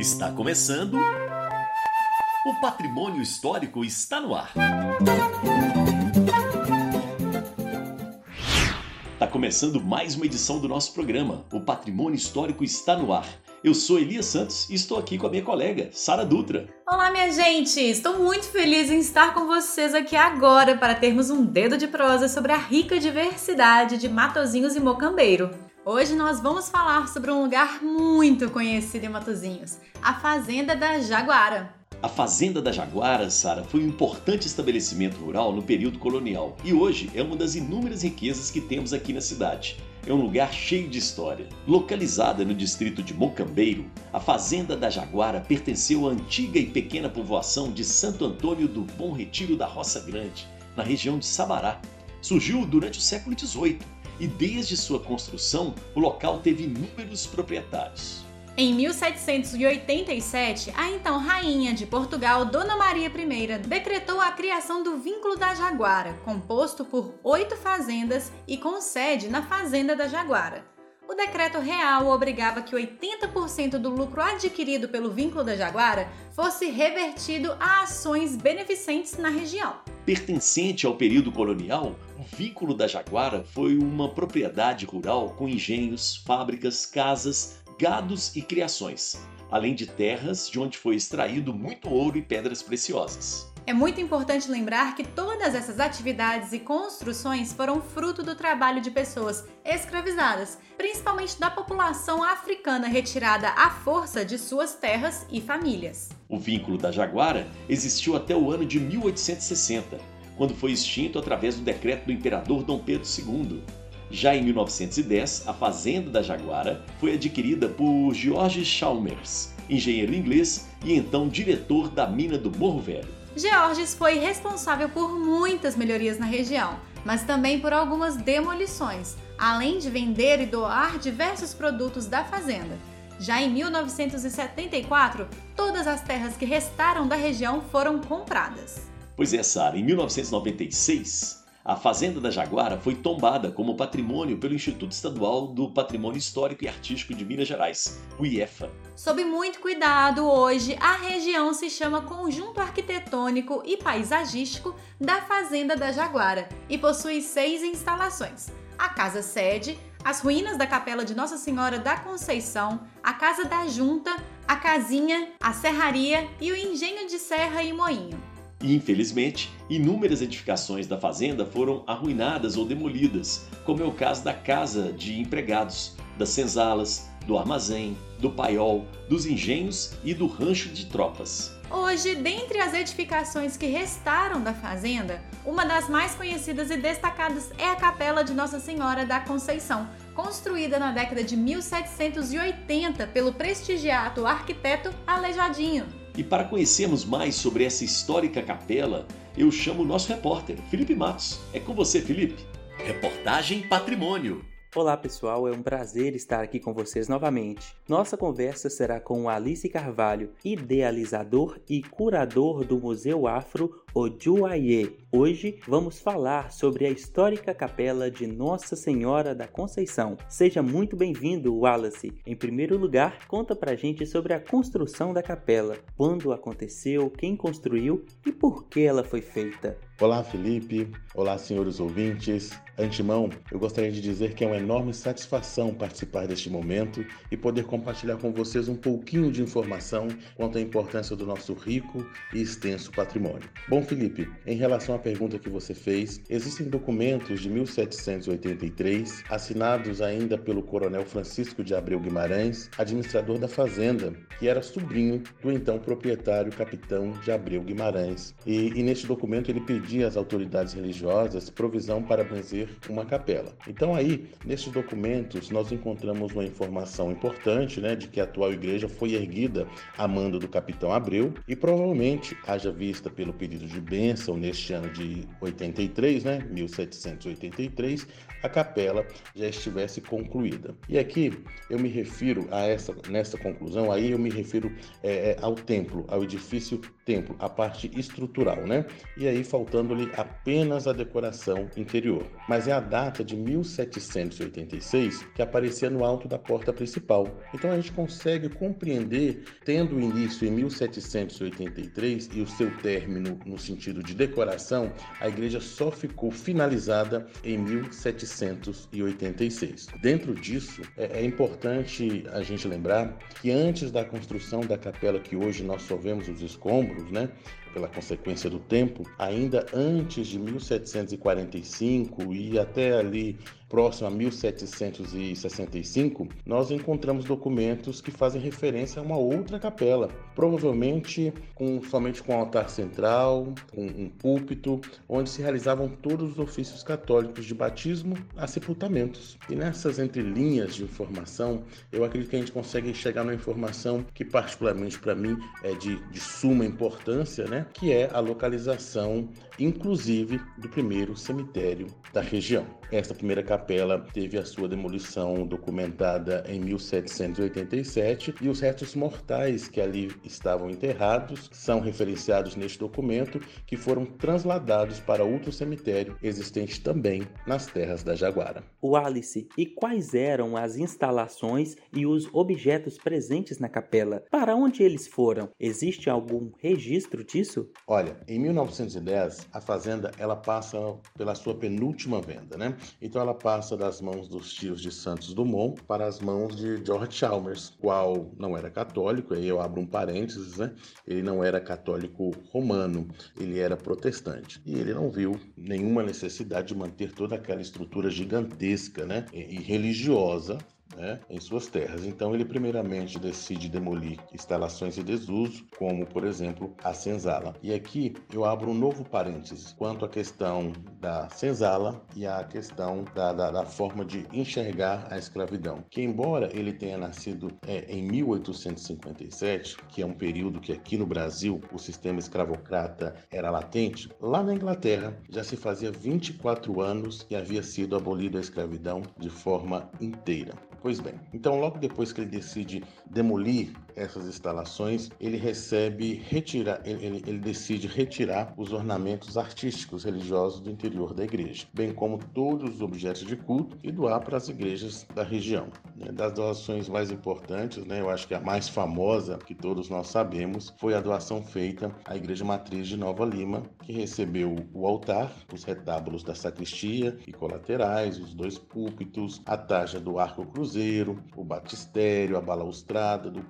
Está começando. O patrimônio histórico está no ar. Está começando mais uma edição do nosso programa. O patrimônio histórico está no ar. Eu sou Elias Santos e estou aqui com a minha colega, Sara Dutra. Olá, minha gente! Estou muito feliz em estar com vocês aqui agora para termos um dedo de prosa sobre a rica diversidade de Matozinhos e Mocambeiro. Hoje nós vamos falar sobre um lugar muito conhecido em Matozinhos, a Fazenda da Jaguara. A Fazenda da Jaguara, Sara, foi um importante estabelecimento rural no período colonial e hoje é uma das inúmeras riquezas que temos aqui na cidade. É um lugar cheio de história. Localizada no distrito de Mocambeiro, a Fazenda da Jaguara pertenceu à antiga e pequena povoação de Santo Antônio do Bom Retiro da Roça Grande, na região de Sabará. Surgiu durante o século XVIII e desde sua construção o local teve inúmeros proprietários. Em 1787, a então rainha de Portugal, Dona Maria I, decretou a criação do Vínculo da Jaguara, composto por oito fazendas e com sede na Fazenda da Jaguara. O decreto real obrigava que 80% do lucro adquirido pelo Vínculo da Jaguara fosse revertido a ações beneficentes na região. Pertencente ao período colonial, o Vínculo da Jaguara foi uma propriedade rural com engenhos, fábricas, casas, gados e criações, além de terras de onde foi extraído muito ouro e pedras preciosas. É muito importante lembrar que todas essas atividades e construções foram fruto do trabalho de pessoas escravizadas, principalmente da população africana retirada à força de suas terras e famílias. O vínculo da Jaguara existiu até o ano de 1860, quando foi extinto através do decreto do imperador Dom Pedro II, já em 1910, a fazenda da Jaguara foi adquirida por George Chalmers, engenheiro inglês e então diretor da mina do Morro Velho. Georges foi responsável por muitas melhorias na região, mas também por algumas demolições, além de vender e doar diversos produtos da fazenda. Já em 1974, todas as terras que restaram da região foram compradas. Pois é, Sara, em 1996, a Fazenda da Jaguara foi tombada como patrimônio pelo Instituto Estadual do Patrimônio Histórico e Artístico de Minas Gerais, o IEFA. Sob muito cuidado, hoje a região se chama Conjunto Arquitetônico e Paisagístico da Fazenda da Jaguara e possui seis instalações: a Casa Sede, as ruínas da Capela de Nossa Senhora da Conceição, a Casa da Junta, a Casinha, a Serraria e o Engenho de Serra e Moinho. Infelizmente, inúmeras edificações da fazenda foram arruinadas ou demolidas, como é o caso da casa de empregados, das senzalas, do armazém, do paiol, dos engenhos e do rancho de tropas. Hoje, dentre as edificações que restaram da fazenda, uma das mais conhecidas e destacadas é a Capela de Nossa Senhora da Conceição, construída na década de 1780 pelo prestigiado arquiteto Aleijadinho. E para conhecermos mais sobre essa histórica capela, eu chamo o nosso repórter, Felipe Matos. É com você, Felipe. Reportagem Patrimônio. Olá pessoal, é um prazer estar aqui com vocês novamente. Nossa conversa será com Alice Carvalho, idealizador e curador do Museu Afro Ojuaie. Hoje vamos falar sobre a histórica capela de Nossa Senhora da Conceição. Seja muito bem-vindo, Wallace. Em primeiro lugar, conta pra gente sobre a construção da capela, quando aconteceu, quem construiu e por que ela foi feita. Olá, Felipe. Olá, senhores ouvintes. Antemão, eu gostaria de dizer que é uma enorme satisfação participar deste momento e poder compartilhar com vocês um pouquinho de informação quanto à importância do nosso rico e extenso patrimônio. Bom, Felipe, em relação à pergunta que você fez, existem documentos de 1783 assinados ainda pelo coronel Francisco de Abreu Guimarães, administrador da fazenda, que era sobrinho do então proprietário capitão de Abreu Guimarães. E, e neste documento ele pedia às autoridades religiosas provisão para benzer uma capela. Então aí, nesses documentos, nós encontramos uma informação importante, né, de que a atual igreja foi erguida a mando do capitão Abreu e provavelmente, haja vista pelo pedido de bênção neste ano de 83, né, 1783, a capela já estivesse concluída. E aqui eu me refiro a essa, nessa conclusão, aí eu me refiro é, ao templo, ao edifício templo, a parte estrutural, né? E aí faltando faltando-lhe apenas a decoração interior. Mas é a data de 1786 que aparecia no alto da porta principal. Então a gente consegue compreender, tendo o início em 1783 e o seu término no sentido de decoração, a igreja só ficou finalizada em 1786. Dentro disso, é, é importante a gente lembrar que antes da construção da capela que hoje nós só vemos os escombros, né? pela consequência do tempo, ainda antes de 1745 e até ali próximo a 1765, nós encontramos documentos que fazem referência a uma outra capela, provavelmente com, somente com um altar central, com um púlpito, onde se realizavam todos os ofícios católicos de batismo a sepultamentos. E nessas entrelinhas de informação, eu acredito que a gente consegue chegar numa informação que particularmente para mim é de, de suma importância, né? que é a localização, inclusive, do primeiro cemitério da região. Esta primeira capela teve a sua demolição documentada em 1787 e os restos mortais que ali estavam enterrados são referenciados neste documento, que foram transladados para outro cemitério existente também nas terras da Jaguara. O Alice, e quais eram as instalações e os objetos presentes na capela? Para onde eles foram? Existe algum registro disso? Olha, em 1910 a fazenda ela passa pela sua penúltima venda, né? Então ela passa das mãos dos tios de Santos Dumont para as mãos de George Chalmers, qual não era católico, aí eu abro um parênteses, né? Ele não era católico romano, ele era protestante. E ele não viu nenhuma necessidade de manter toda aquela estrutura gigantesca, né? E religiosa né, em suas terras. Então, ele primeiramente decide demolir instalações em desuso, como, por exemplo, a senzala. E aqui eu abro um novo parênteses quanto à questão da senzala e à questão da, da, da forma de enxergar a escravidão. Que, embora ele tenha nascido é, em 1857, que é um período que aqui no Brasil o sistema escravocrata era latente, lá na Inglaterra já se fazia 24 anos que havia sido abolida a escravidão de forma inteira. Pois bem, então logo depois que ele decide demolir essas instalações, ele recebe retirar, ele, ele, decide retirar os ornamentos artísticos religiosos do interior da igreja, bem como todos os objetos de culto e doar para as igrejas da região. Né? Das doações mais importantes, né, eu acho que a mais famosa que todos nós sabemos foi a doação feita à igreja matriz de Nova Lima, que recebeu o altar, os retábulos da sacristia e colaterais, os dois púlpitos, a taja do arco cruzeiro, o batistério, a balaustrada do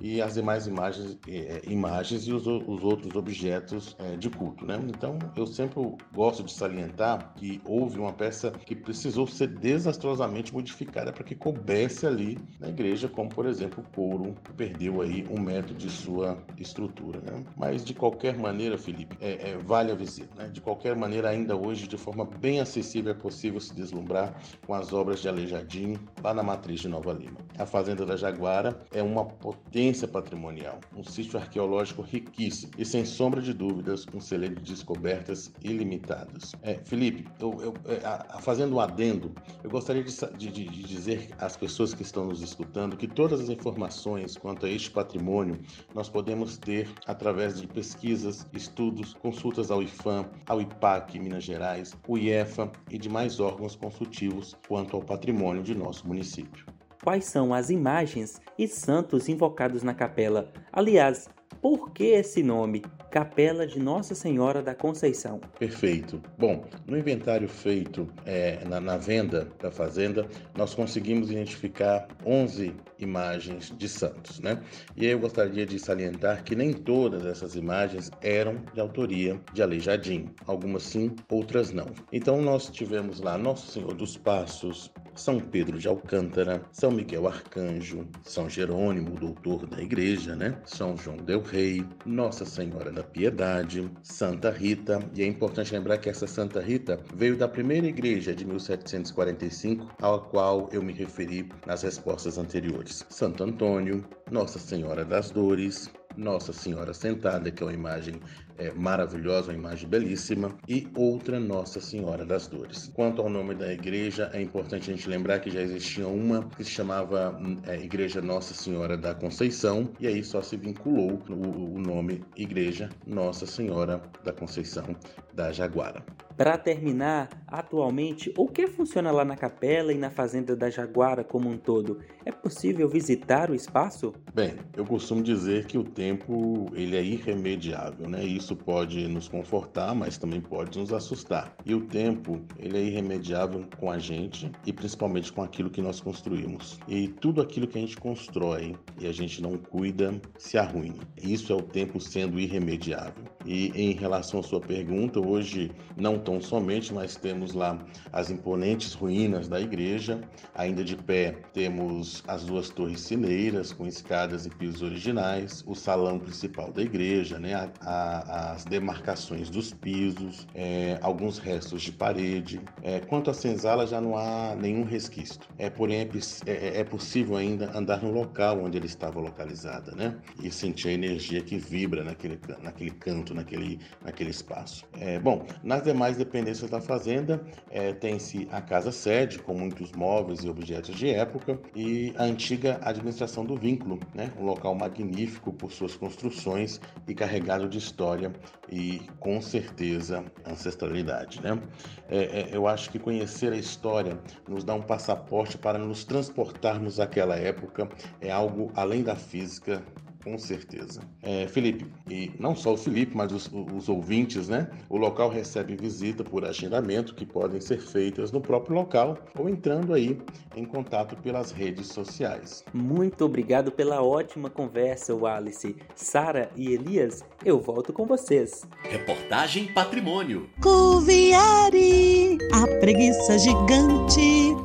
e as demais imagens, é, imagens e os, os, outros objetos é, de culto. Né? Então, eu sempre gosto de salientar que houve uma peça que precisou ser desastrosamente modificada para que coubesse ali na igreja, como por exemplo o couro, perdeu aí um metro de sua estrutura. Né? Mas de qualquer maneira, Felipe, é, é, vale a visita. Né? De qualquer maneira, ainda hoje, de forma bem acessível, é possível se deslumbrar com as obras de Aleijadinho lá na matriz de Nova Lima. A Fazenda da Jaguara é uma potência patrimonial, um sítio arqueológico riquíssimo e, sem sombra de dúvidas, um celeiro de descobertas ilimitadas. É, Felipe, eu, eu, é, a, fazendo um adendo, eu gostaria de, de, de dizer às pessoas que estão nos escutando que todas as informações quanto a este patrimônio nós podemos ter através de pesquisas, estudos, consultas ao IFAM, ao IPAC Minas Gerais, o IEFA e demais órgãos consultivos quanto ao patrimônio de nosso município. Quais são as imagens e santos invocados na capela? Aliás, por que esse nome? Capela de Nossa Senhora da Conceição. Perfeito. Bom, no inventário feito é, na, na, venda da fazenda, nós conseguimos identificar 11 imagens de santos, né? E eu gostaria de salientar que nem todas essas imagens eram de autoria de Aleijadinho. Algumas sim, outras não. Então nós tivemos lá Nosso Senhor dos Passos, são Pedro de Alcântara, São Miguel Arcanjo, São Jerônimo, doutor da igreja, né? São João del Rei, Nossa Senhora da Piedade, Santa Rita, e é importante lembrar que essa Santa Rita veio da primeira igreja de 1745, à qual eu me referi nas respostas anteriores. Santo Antônio, Nossa Senhora das Dores, Nossa Senhora Sentada, que é uma imagem é, maravilhosa, uma imagem belíssima, e outra Nossa Senhora das Dores. Quanto ao nome da igreja, é importante a gente lembrar que já existia uma que se chamava é, Igreja Nossa Senhora da Conceição, e aí só se vinculou o, o nome Igreja Nossa Senhora da Conceição da Jaguara. Para terminar, atualmente, o que funciona lá na capela e na fazenda da Jaguara como um todo? É possível visitar o espaço? Bem, eu costumo dizer que o tempo ele é irremediável, né? Isso pode nos confortar, mas também pode nos assustar. E o tempo ele é irremediável com a gente e principalmente com aquilo que nós construímos. E tudo aquilo que a gente constrói e a gente não cuida se arruina. Isso é o tempo sendo irremediável. E em relação à sua pergunta, hoje não tão somente, mas temos lá as imponentes ruínas da igreja, ainda de pé temos as duas torres cineiras com escadas e pisos originais, o salão principal da igreja, né, a, a, as demarcações dos pisos, é, alguns restos de parede. É, quanto à senzala já não há nenhum resquício. É, porém é, é, é possível ainda andar no local onde ele estava localizada, né, e sentir a energia que vibra naquele, naquele canto, naquele, naquele espaço. É, bom, nas demais dependências da fazenda, é, tem-se a casa sede, com muitos móveis e objetos de época, e a antiga administração do vínculo, né? um local magnífico por suas construções e carregado de história e, com certeza, ancestralidade. Né? É, é, eu acho que conhecer a história nos dá um passaporte para nos transportarmos àquela época, é algo além da física, com certeza. É, Felipe, e não só o Felipe, mas os, os, ouvintes, né? O local recebe visita por agendamento que podem ser feitas no próprio local ou entrando aí em contato pelas redes sociais. Muito obrigado pela ótima conversa, Wallace. Sara e Elias, eu volto com vocês. Reportagem Patrimônio. Cuviari, a preguiça gigante.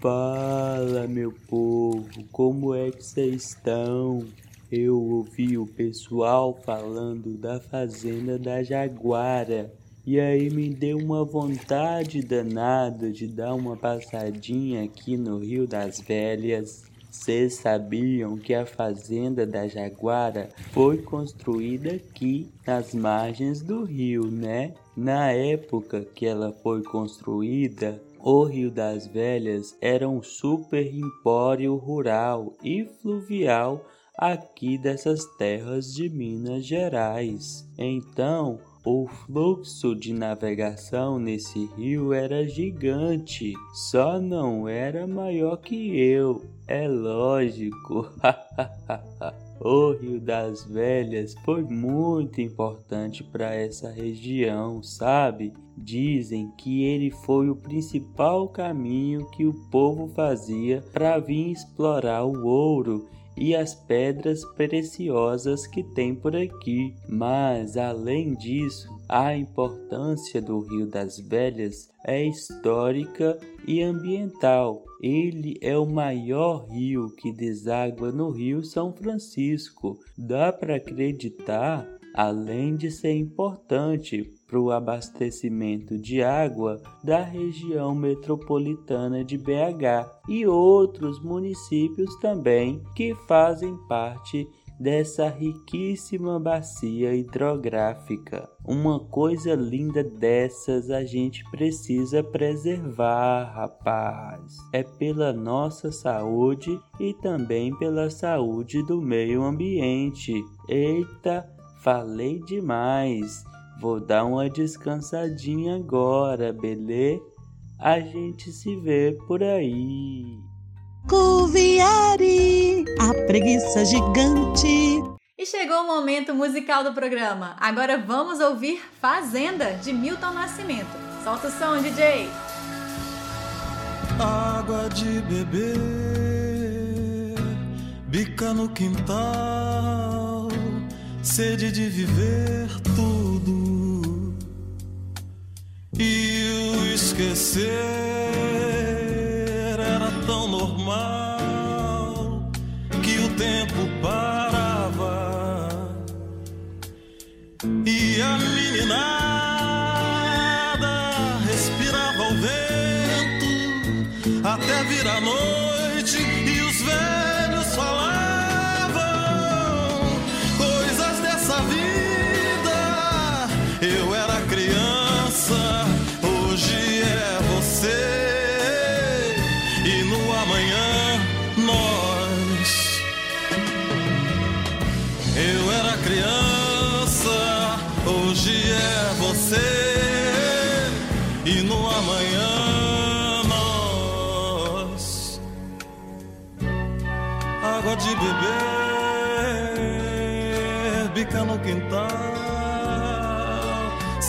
Fala, meu povo, como é que vocês estão? Eu ouvi o pessoal falando da fazenda da Jaguara. E aí me deu uma vontade danada de dar uma passadinha aqui no Rio das Velhas. Vocês sabiam que a fazenda da Jaguara foi construída aqui nas margens do rio, né? Na época que ela foi construída, o Rio das Velhas era um super empório rural e fluvial aqui dessas terras de Minas Gerais. Então, o fluxo de navegação nesse rio era gigante, só não era maior que eu, é lógico. o Rio das Velhas foi muito importante para essa região, sabe? Dizem que ele foi o principal caminho que o povo fazia para vir explorar o ouro e as pedras preciosas que tem por aqui. Mas, além disso, a importância do Rio das Velhas é histórica e ambiental. Ele é o maior rio que deságua no Rio São Francisco. Dá para acreditar, além de ser importante para o abastecimento de água da região metropolitana de BH e outros municípios também que fazem parte dessa riquíssima bacia hidrográfica. Uma coisa linda dessas a gente precisa preservar, rapaz. É pela nossa saúde e também pela saúde do meio ambiente. Eita, falei demais. Vou dar uma descansadinha agora, beleza? A gente se vê por aí. Cuviari, a preguiça gigante. E chegou o momento musical do programa. Agora vamos ouvir Fazenda, de Milton Nascimento. Solta o som, DJ. Água de beber, bica no quintal, sede de viver tudo e o esquecer. Era tão normal que o tempo parava e a meninada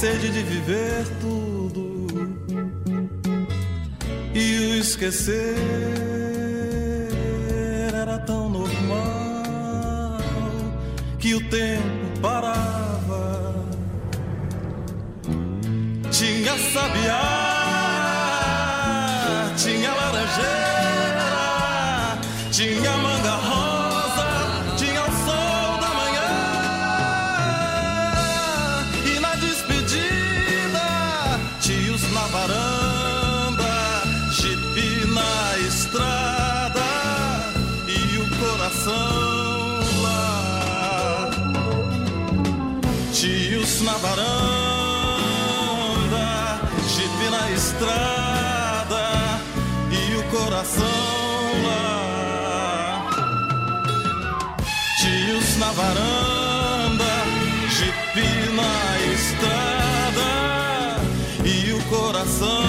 sede de viver tudo e o esquecer era tão normal que o tempo parava. Tinha sabiá, Na varanda, jipe na estrada e o coração lá. Tios na varanda, jipe na estrada e o coração.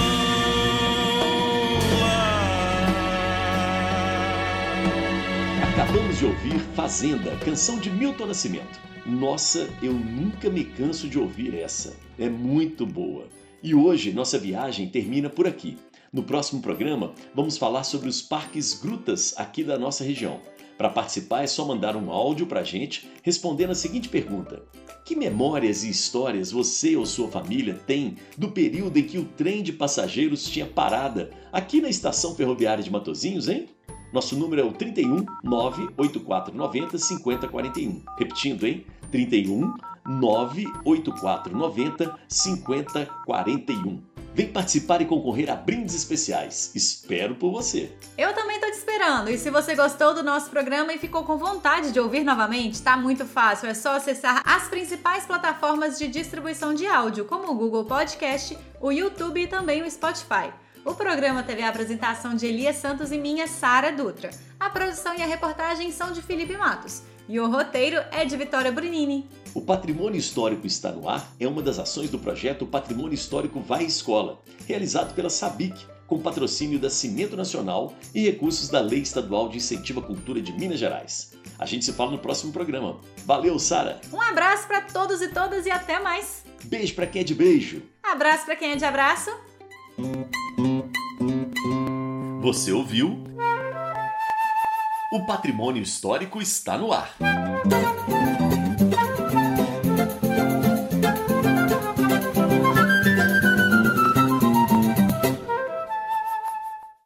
Acabamos de ouvir Fazenda, canção de Milton Nascimento. Nossa, eu nunca me canso de ouvir essa. É muito boa. E hoje nossa viagem termina por aqui. No próximo programa, vamos falar sobre os parques grutas aqui da nossa região. Para participar é só mandar um áudio para a gente respondendo a seguinte pergunta: Que memórias e histórias você ou sua família tem do período em que o trem de passageiros tinha parada aqui na estação ferroviária de Matozinhos, hein? Nosso número é o 31 98490 5041. Repetindo, hein? 31 98490 5041. Vem participar e concorrer a brindes especiais. Espero por você. Eu também tô te esperando. E se você gostou do nosso programa e ficou com vontade de ouvir novamente, tá muito fácil. É só acessar as principais plataformas de distribuição de áudio, como o Google Podcast, o YouTube e também o Spotify. O programa teve a apresentação de Elias Santos e minha Sara Dutra. A produção e a reportagem são de Felipe Matos. E o roteiro é de Vitória Brunini. O Patrimônio Histórico está no ar é uma das ações do projeto Patrimônio Histórico Vai Escola, realizado pela SABIC, com patrocínio da Cimento Nacional e recursos da Lei Estadual de Incentivo à Cultura de Minas Gerais. A gente se fala no próximo programa. Valeu, Sara! Um abraço para todos e todas e até mais. Beijo pra quem é de beijo! Abraço para quem é de abraço. Você ouviu? O Patrimônio Histórico está no ar.